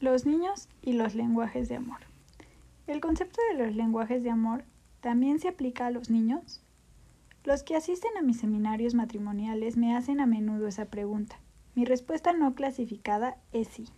Los niños y los lenguajes de amor. ¿El concepto de los lenguajes de amor también se aplica a los niños? Los que asisten a mis seminarios matrimoniales me hacen a menudo esa pregunta. Mi respuesta no clasificada es sí.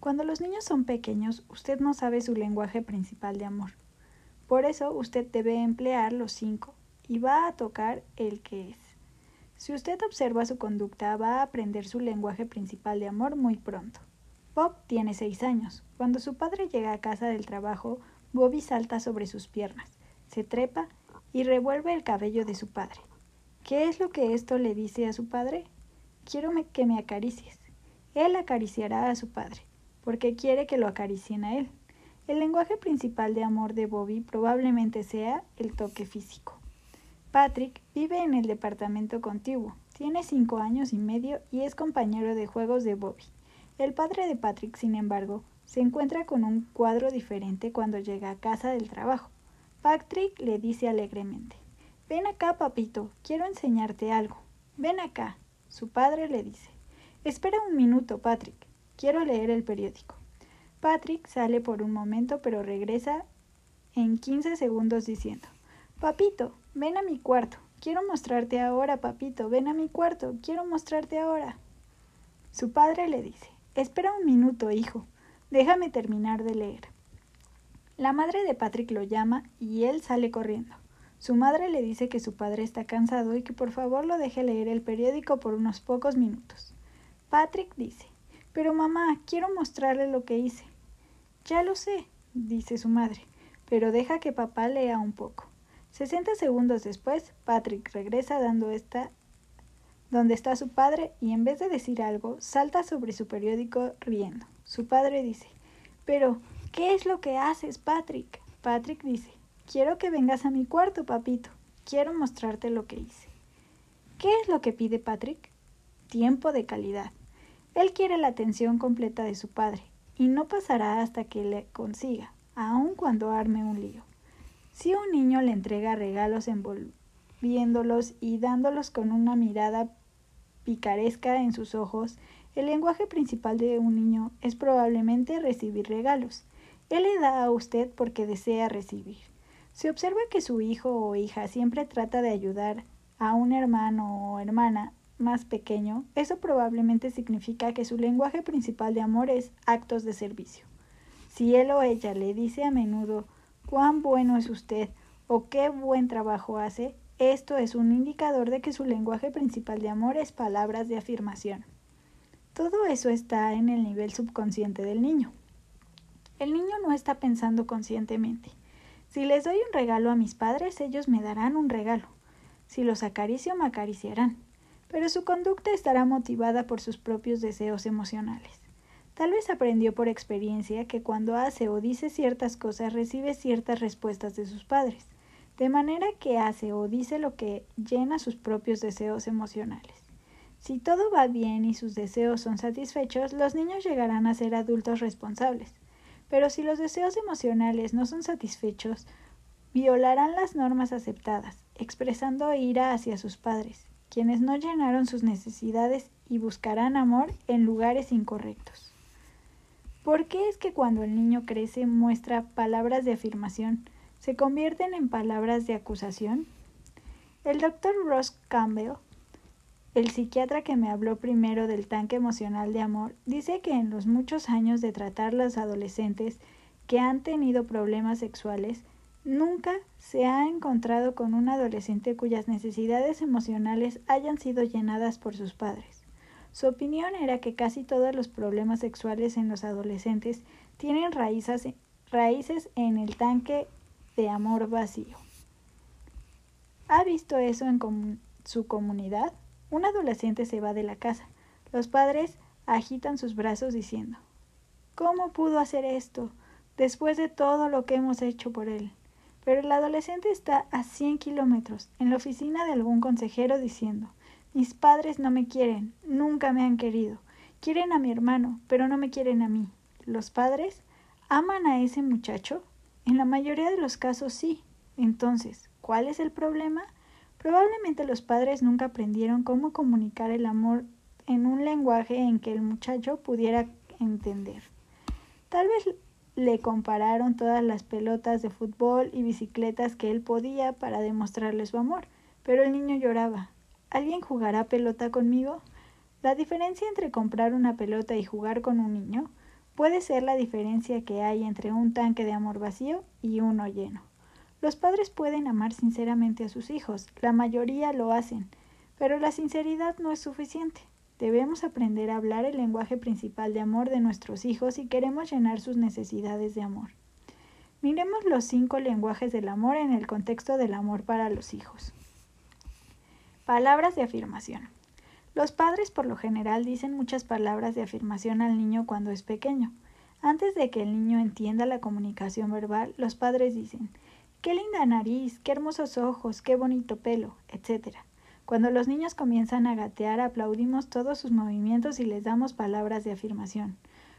Cuando los niños son pequeños, usted no sabe su lenguaje principal de amor. Por eso usted debe emplear los cinco y va a tocar el que es. Si usted observa su conducta, va a aprender su lenguaje principal de amor muy pronto. Bob tiene seis años. Cuando su padre llega a casa del trabajo, Bobby salta sobre sus piernas, se trepa y revuelve el cabello de su padre. ¿Qué es lo que esto le dice a su padre? Quiero que me acaricies. Él acariciará a su padre, porque quiere que lo acaricien a él. El lenguaje principal de amor de Bobby probablemente sea el toque físico. Patrick vive en el departamento contiguo, tiene cinco años y medio y es compañero de juegos de Bobby. El padre de Patrick, sin embargo, se encuentra con un cuadro diferente cuando llega a casa del trabajo. Patrick le dice alegremente Ven acá, papito, quiero enseñarte algo. Ven acá. Su padre le dice Espera un minuto, Patrick, quiero leer el periódico. Patrick sale por un momento, pero regresa en 15 segundos diciendo Papito, ven a mi cuarto. Quiero mostrarte ahora, papito. Ven a mi cuarto. Quiero mostrarte ahora. Su padre le dice Espera un minuto, hijo. Déjame terminar de leer. La madre de Patrick lo llama y él sale corriendo. Su madre le dice que su padre está cansado y que por favor lo deje leer el periódico por unos pocos minutos. Patrick dice Pero mamá, quiero mostrarle lo que hice. Ya lo sé, dice su madre, pero deja que papá lea un poco. Sesenta segundos después, Patrick regresa dando esta donde está su padre y en vez de decir algo, salta sobre su periódico riendo. Su padre dice, pero, ¿qué es lo que haces, Patrick? Patrick dice, quiero que vengas a mi cuarto, papito. Quiero mostrarte lo que hice. ¿Qué es lo que pide Patrick? Tiempo de calidad. Él quiere la atención completa de su padre, y no pasará hasta que le consiga, aun cuando arme un lío. Si un niño le entrega regalos envolviéndolos y dándolos con una mirada picaresca en sus ojos, el lenguaje principal de un niño es probablemente recibir regalos. Él le da a usted porque desea recibir. Si observa que su hijo o hija siempre trata de ayudar a un hermano o hermana más pequeño, eso probablemente significa que su lenguaje principal de amor es actos de servicio. Si él o ella le dice a menudo cuán bueno es usted o qué buen trabajo hace, esto es un indicador de que su lenguaje principal de amor es palabras de afirmación. Todo eso está en el nivel subconsciente del niño. El niño no está pensando conscientemente. Si les doy un regalo a mis padres, ellos me darán un regalo. Si los acaricio, me acariciarán. Pero su conducta estará motivada por sus propios deseos emocionales. Tal vez aprendió por experiencia que cuando hace o dice ciertas cosas recibe ciertas respuestas de sus padres de manera que hace o dice lo que llena sus propios deseos emocionales. Si todo va bien y sus deseos son satisfechos, los niños llegarán a ser adultos responsables. Pero si los deseos emocionales no son satisfechos, violarán las normas aceptadas, expresando ira hacia sus padres, quienes no llenaron sus necesidades y buscarán amor en lugares incorrectos. ¿Por qué es que cuando el niño crece muestra palabras de afirmación, se convierten en palabras de acusación? El doctor Ross Campbell, el psiquiatra que me habló primero del tanque emocional de amor, dice que en los muchos años de tratar a los adolescentes que han tenido problemas sexuales, nunca se ha encontrado con un adolescente cuyas necesidades emocionales hayan sido llenadas por sus padres. Su opinión era que casi todos los problemas sexuales en los adolescentes tienen raíces en el tanque de amor vacío. ¿Ha visto eso en su comunidad? Un adolescente se va de la casa. Los padres agitan sus brazos diciendo ¿Cómo pudo hacer esto después de todo lo que hemos hecho por él? Pero el adolescente está a 100 kilómetros en la oficina de algún consejero diciendo Mis padres no me quieren, nunca me han querido. Quieren a mi hermano, pero no me quieren a mí. ¿Los padres aman a ese muchacho? En la mayoría de los casos sí. Entonces, ¿cuál es el problema? Probablemente los padres nunca aprendieron cómo comunicar el amor en un lenguaje en que el muchacho pudiera entender. Tal vez le compararon todas las pelotas de fútbol y bicicletas que él podía para demostrarle su amor, pero el niño lloraba. ¿Alguien jugará pelota conmigo? La diferencia entre comprar una pelota y jugar con un niño puede ser la diferencia que hay entre un tanque de amor vacío y uno lleno. Los padres pueden amar sinceramente a sus hijos, la mayoría lo hacen, pero la sinceridad no es suficiente. Debemos aprender a hablar el lenguaje principal de amor de nuestros hijos si queremos llenar sus necesidades de amor. Miremos los cinco lenguajes del amor en el contexto del amor para los hijos. Palabras de afirmación. Los padres por lo general dicen muchas palabras de afirmación al niño cuando es pequeño. Antes de que el niño entienda la comunicación verbal, los padres dicen Qué linda nariz, qué hermosos ojos, qué bonito pelo, etc. Cuando los niños comienzan a gatear, aplaudimos todos sus movimientos y les damos palabras de afirmación.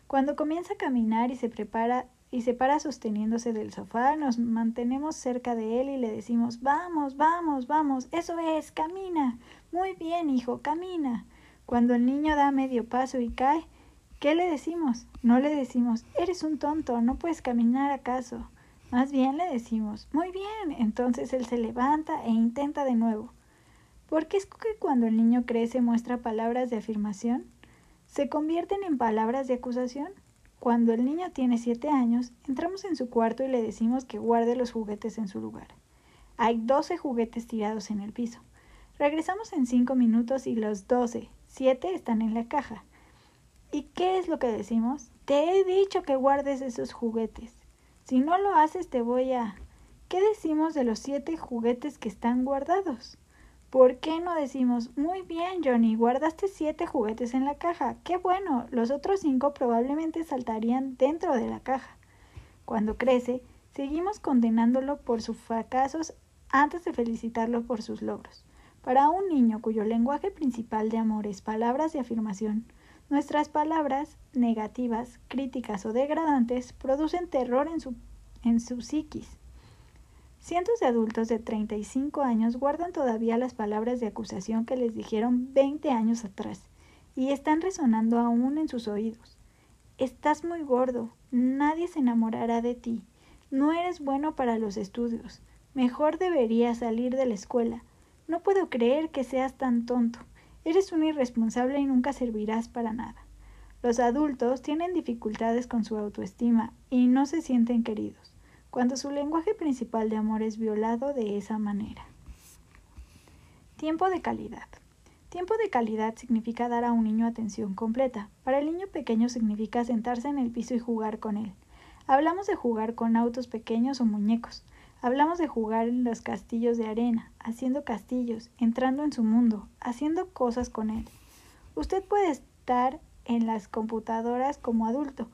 Cuando comienza a caminar y se prepara y se para sosteniéndose del sofá, nos mantenemos cerca de él y le decimos Vamos, vamos, vamos, eso es, camina. Muy bien, hijo, camina. Cuando el niño da medio paso y cae, ¿qué le decimos? No le decimos Eres un tonto, no puedes caminar acaso. Más bien le decimos Muy bien. Entonces él se levanta e intenta de nuevo. ¿Por qué es que cuando el niño crece muestra palabras de afirmación? ¿Se convierten en palabras de acusación? Cuando el niño tiene siete años, entramos en su cuarto y le decimos que guarde los juguetes en su lugar. Hay doce juguetes tirados en el piso. Regresamos en cinco minutos y los doce, siete están en la caja. ¿Y qué es lo que decimos? Te he dicho que guardes esos juguetes. Si no lo haces te voy a... ¿Qué decimos de los siete juguetes que están guardados? ¿Por qué no decimos, muy bien, Johnny, guardaste siete juguetes en la caja? ¡Qué bueno! Los otros cinco probablemente saltarían dentro de la caja. Cuando crece, seguimos condenándolo por sus fracasos antes de felicitarlo por sus logros. Para un niño cuyo lenguaje principal de amor es palabras de afirmación, nuestras palabras negativas, críticas o degradantes producen terror en su, en su psiquis Cientos de adultos de 35 años guardan todavía las palabras de acusación que les dijeron 20 años atrás y están resonando aún en sus oídos. Estás muy gordo, nadie se enamorará de ti, no eres bueno para los estudios, mejor deberías salir de la escuela, no puedo creer que seas tan tonto, eres un irresponsable y nunca servirás para nada. Los adultos tienen dificultades con su autoestima y no se sienten queridos cuando su lenguaje principal de amor es violado de esa manera. Tiempo de calidad. Tiempo de calidad significa dar a un niño atención completa. Para el niño pequeño significa sentarse en el piso y jugar con él. Hablamos de jugar con autos pequeños o muñecos. Hablamos de jugar en los castillos de arena, haciendo castillos, entrando en su mundo, haciendo cosas con él. Usted puede estar en las computadoras como adulto,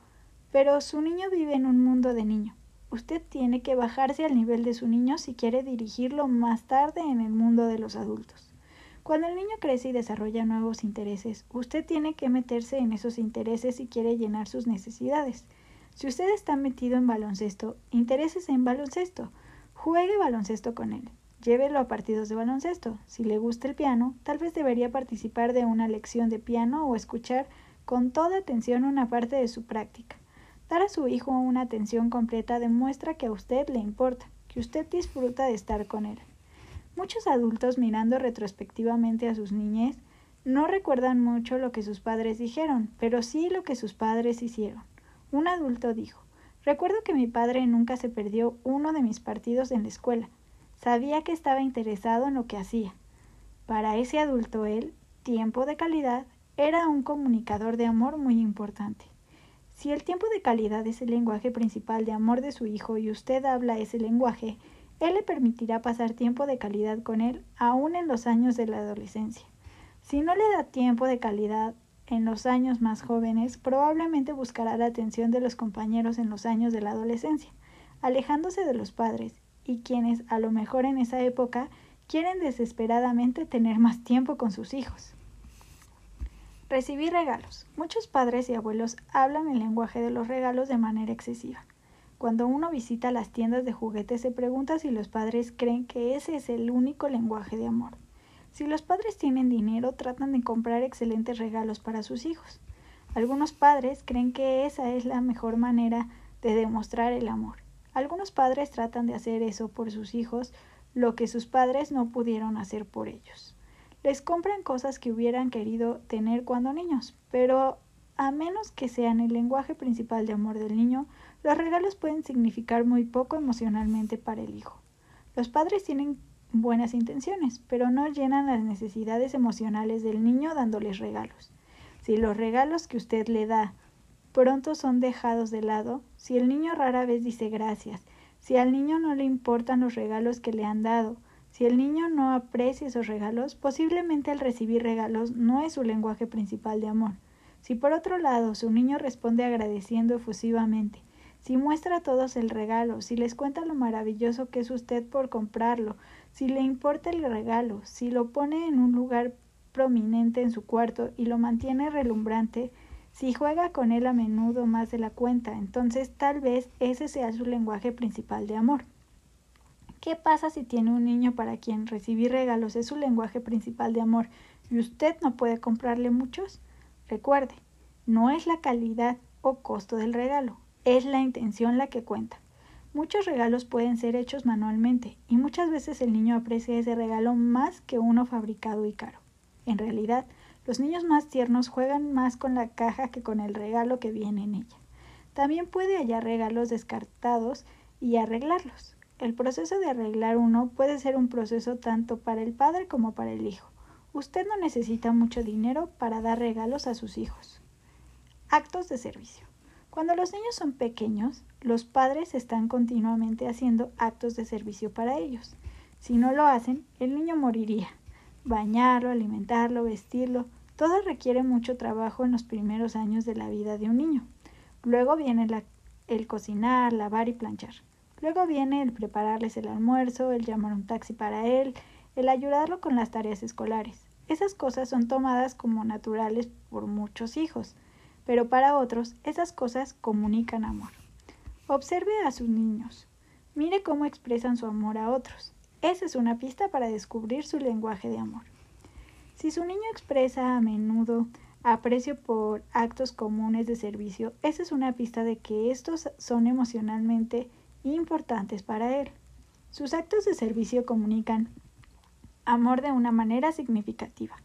pero su niño vive en un mundo de niño. Usted tiene que bajarse al nivel de su niño si quiere dirigirlo más tarde en el mundo de los adultos. Cuando el niño crece y desarrolla nuevos intereses, usted tiene que meterse en esos intereses si quiere llenar sus necesidades. Si usted está metido en baloncesto, interésese en baloncesto. Juegue baloncesto con él. Llévelo a partidos de baloncesto. Si le gusta el piano, tal vez debería participar de una lección de piano o escuchar con toda atención una parte de su práctica. Dar a su hijo una atención completa demuestra que a usted le importa, que usted disfruta de estar con él. Muchos adultos mirando retrospectivamente a sus niñez no recuerdan mucho lo que sus padres dijeron, pero sí lo que sus padres hicieron. Un adulto dijo, recuerdo que mi padre nunca se perdió uno de mis partidos en la escuela. Sabía que estaba interesado en lo que hacía. Para ese adulto él, tiempo de calidad, era un comunicador de amor muy importante. Si el tiempo de calidad es el lenguaje principal de amor de su hijo y usted habla ese lenguaje, él le permitirá pasar tiempo de calidad con él aún en los años de la adolescencia. Si no le da tiempo de calidad en los años más jóvenes, probablemente buscará la atención de los compañeros en los años de la adolescencia, alejándose de los padres, y quienes a lo mejor en esa época quieren desesperadamente tener más tiempo con sus hijos. Recibir regalos. Muchos padres y abuelos hablan el lenguaje de los regalos de manera excesiva. Cuando uno visita las tiendas de juguetes se pregunta si los padres creen que ese es el único lenguaje de amor. Si los padres tienen dinero, tratan de comprar excelentes regalos para sus hijos. Algunos padres creen que esa es la mejor manera de demostrar el amor. Algunos padres tratan de hacer eso por sus hijos, lo que sus padres no pudieron hacer por ellos. Les compran cosas que hubieran querido tener cuando niños, pero a menos que sean el lenguaje principal de amor del niño, los regalos pueden significar muy poco emocionalmente para el hijo. Los padres tienen buenas intenciones, pero no llenan las necesidades emocionales del niño dándoles regalos. Si los regalos que usted le da pronto son dejados de lado, si el niño rara vez dice gracias, si al niño no le importan los regalos que le han dado, si el niño no aprecia esos regalos, posiblemente al recibir regalos no es su lenguaje principal de amor. Si por otro lado su niño responde agradeciendo efusivamente, si muestra a todos el regalo, si les cuenta lo maravilloso que es usted por comprarlo, si le importa el regalo, si lo pone en un lugar prominente en su cuarto y lo mantiene relumbrante, si juega con él a menudo más de la cuenta, entonces tal vez ese sea su lenguaje principal de amor. ¿Qué pasa si tiene un niño para quien recibir regalos es su lenguaje principal de amor y usted no puede comprarle muchos? Recuerde, no es la calidad o costo del regalo, es la intención la que cuenta. Muchos regalos pueden ser hechos manualmente y muchas veces el niño aprecia ese regalo más que uno fabricado y caro. En realidad, los niños más tiernos juegan más con la caja que con el regalo que viene en ella. También puede hallar regalos descartados y arreglarlos. El proceso de arreglar uno puede ser un proceso tanto para el padre como para el hijo. Usted no necesita mucho dinero para dar regalos a sus hijos. Actos de servicio. Cuando los niños son pequeños, los padres están continuamente haciendo actos de servicio para ellos. Si no lo hacen, el niño moriría. Bañarlo, alimentarlo, vestirlo, todo requiere mucho trabajo en los primeros años de la vida de un niño. Luego viene el cocinar, lavar y planchar. Luego viene el prepararles el almuerzo, el llamar un taxi para él, el ayudarlo con las tareas escolares. Esas cosas son tomadas como naturales por muchos hijos, pero para otros esas cosas comunican amor. Observe a sus niños. Mire cómo expresan su amor a otros. Esa es una pista para descubrir su lenguaje de amor. Si su niño expresa a menudo aprecio por actos comunes de servicio, esa es una pista de que estos son emocionalmente importantes para él. Sus actos de servicio comunican amor de una manera significativa.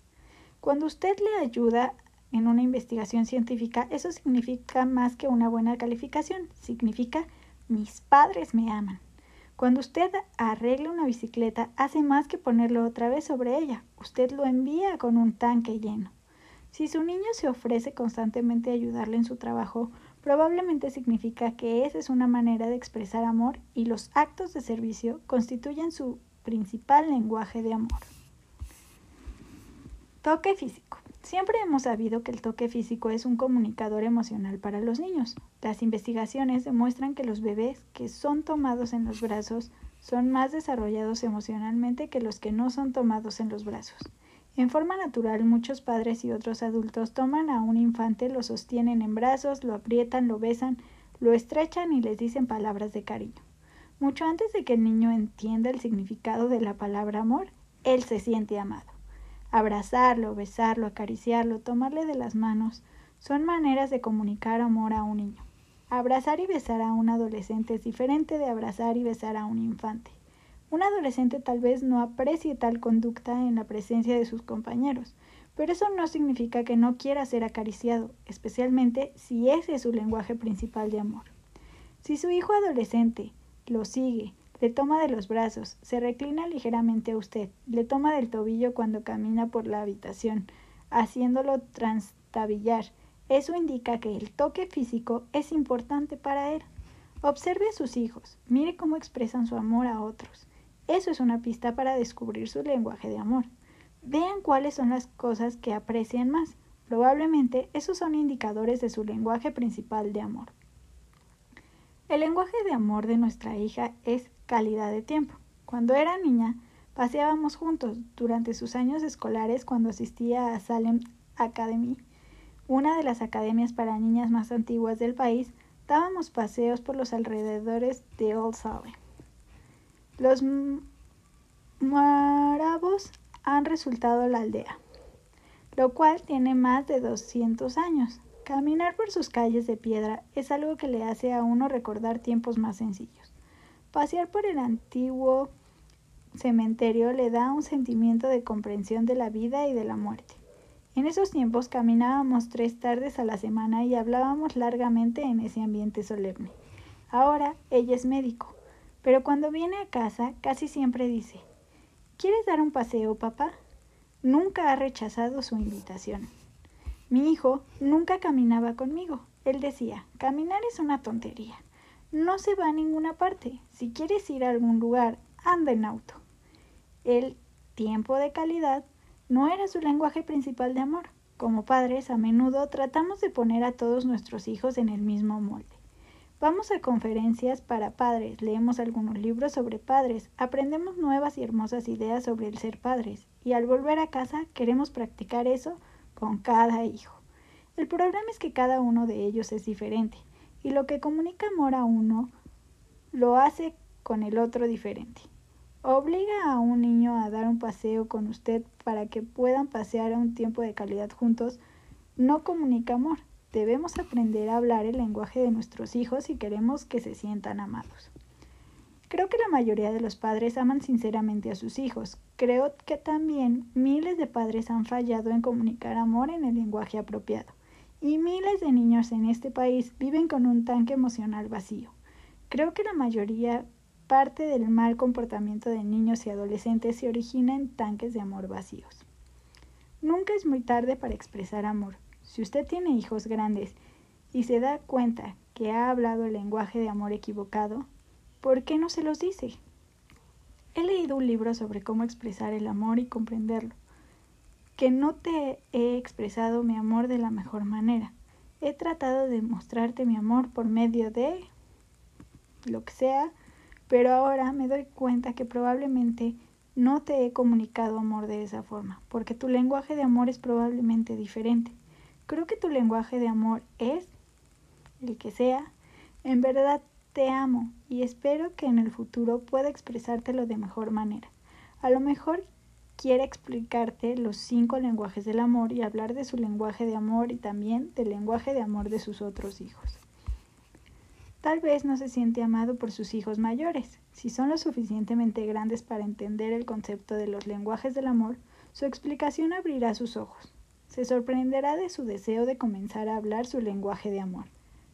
Cuando usted le ayuda en una investigación científica, eso significa más que una buena calificación, significa mis padres me aman. Cuando usted arregla una bicicleta, hace más que ponerlo otra vez sobre ella, usted lo envía con un tanque lleno. Si su niño se ofrece constantemente a ayudarle en su trabajo, probablemente significa que esa es una manera de expresar amor y los actos de servicio constituyen su principal lenguaje de amor. Toque físico. Siempre hemos sabido que el toque físico es un comunicador emocional para los niños. Las investigaciones demuestran que los bebés que son tomados en los brazos son más desarrollados emocionalmente que los que no son tomados en los brazos. En forma natural, muchos padres y otros adultos toman a un infante, lo sostienen en brazos, lo aprietan, lo besan, lo estrechan y les dicen palabras de cariño. Mucho antes de que el niño entienda el significado de la palabra amor, él se siente amado. Abrazarlo, besarlo, acariciarlo, tomarle de las manos, son maneras de comunicar amor a un niño. Abrazar y besar a un adolescente es diferente de abrazar y besar a un infante. Un adolescente tal vez no aprecie tal conducta en la presencia de sus compañeros, pero eso no significa que no quiera ser acariciado, especialmente si ese es su lenguaje principal de amor. Si su hijo adolescente lo sigue, le toma de los brazos, se reclina ligeramente a usted, le toma del tobillo cuando camina por la habitación, haciéndolo transtabillar, eso indica que el toque físico es importante para él. Observe a sus hijos, mire cómo expresan su amor a otros. Eso es una pista para descubrir su lenguaje de amor. Vean cuáles son las cosas que aprecian más. Probablemente esos son indicadores de su lenguaje principal de amor. El lenguaje de amor de nuestra hija es calidad de tiempo. Cuando era niña, paseábamos juntos durante sus años escolares cuando asistía a Salem Academy, una de las academias para niñas más antiguas del país, dábamos paseos por los alrededores de Old Salem. Los marabos han resultado la aldea, lo cual tiene más de 200 años. Caminar por sus calles de piedra es algo que le hace a uno recordar tiempos más sencillos. Pasear por el antiguo cementerio le da un sentimiento de comprensión de la vida y de la muerte. En esos tiempos caminábamos tres tardes a la semana y hablábamos largamente en ese ambiente solemne. Ahora ella es médico, pero cuando viene a casa casi siempre dice ¿Quieres dar un paseo, papá? Nunca ha rechazado su invitación. Mi hijo nunca caminaba conmigo. Él decía, caminar es una tontería. No se va a ninguna parte. Si quieres ir a algún lugar, anda en auto. El tiempo de calidad no era su lenguaje principal de amor. Como padres, a menudo tratamos de poner a todos nuestros hijos en el mismo molde. Vamos a conferencias para padres, leemos algunos libros sobre padres, aprendemos nuevas y hermosas ideas sobre el ser padres, y al volver a casa queremos practicar eso con cada hijo. El problema es que cada uno de ellos es diferente y lo que comunica amor a uno lo hace con el otro diferente. Obliga a un niño a dar un paseo con usted para que puedan pasear un tiempo de calidad juntos. No comunica amor. Debemos aprender a hablar el lenguaje de nuestros hijos si queremos que se sientan amados. Creo que la mayoría de los padres aman sinceramente a sus hijos. Creo que también miles de padres han fallado en comunicar amor en el lenguaje apropiado. Y miles de niños en este país viven con un tanque emocional vacío. Creo que la mayoría parte del mal comportamiento de niños y adolescentes se origina en tanques de amor vacíos. Nunca es muy tarde para expresar amor. Si usted tiene hijos grandes y se da cuenta que ha hablado el lenguaje de amor equivocado, ¿Por qué no se los dice? He leído un libro sobre cómo expresar el amor y comprenderlo. Que no te he expresado mi amor de la mejor manera. He tratado de mostrarte mi amor por medio de lo que sea, pero ahora me doy cuenta que probablemente no te he comunicado amor de esa forma, porque tu lenguaje de amor es probablemente diferente. Creo que tu lenguaje de amor es el que sea. En verdad te amo y espero que en el futuro pueda expresártelo de mejor manera. A lo mejor quiere explicarte los cinco lenguajes del amor y hablar de su lenguaje de amor y también del lenguaje de amor de sus otros hijos. Tal vez no se siente amado por sus hijos mayores. Si son lo suficientemente grandes para entender el concepto de los lenguajes del amor, su explicación abrirá sus ojos. Se sorprenderá de su deseo de comenzar a hablar su lenguaje de amor.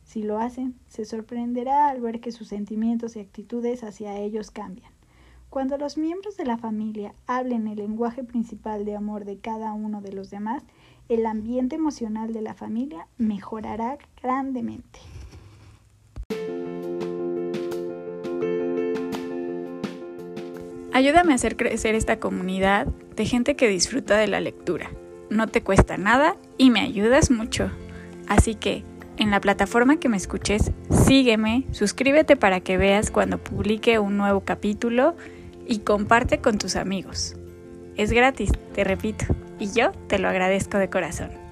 Si lo hacen, se sorprenderá al ver que sus sentimientos y actitudes hacia ellos cambian. Cuando los miembros de la familia hablen el lenguaje principal de amor de cada uno de los demás, el ambiente emocional de la familia mejorará grandemente. Ayúdame a hacer crecer esta comunidad de gente que disfruta de la lectura. No te cuesta nada y me ayudas mucho. Así que en la plataforma que me escuches, sígueme, suscríbete para que veas cuando publique un nuevo capítulo y comparte con tus amigos. Es gratis, te repito, y yo te lo agradezco de corazón.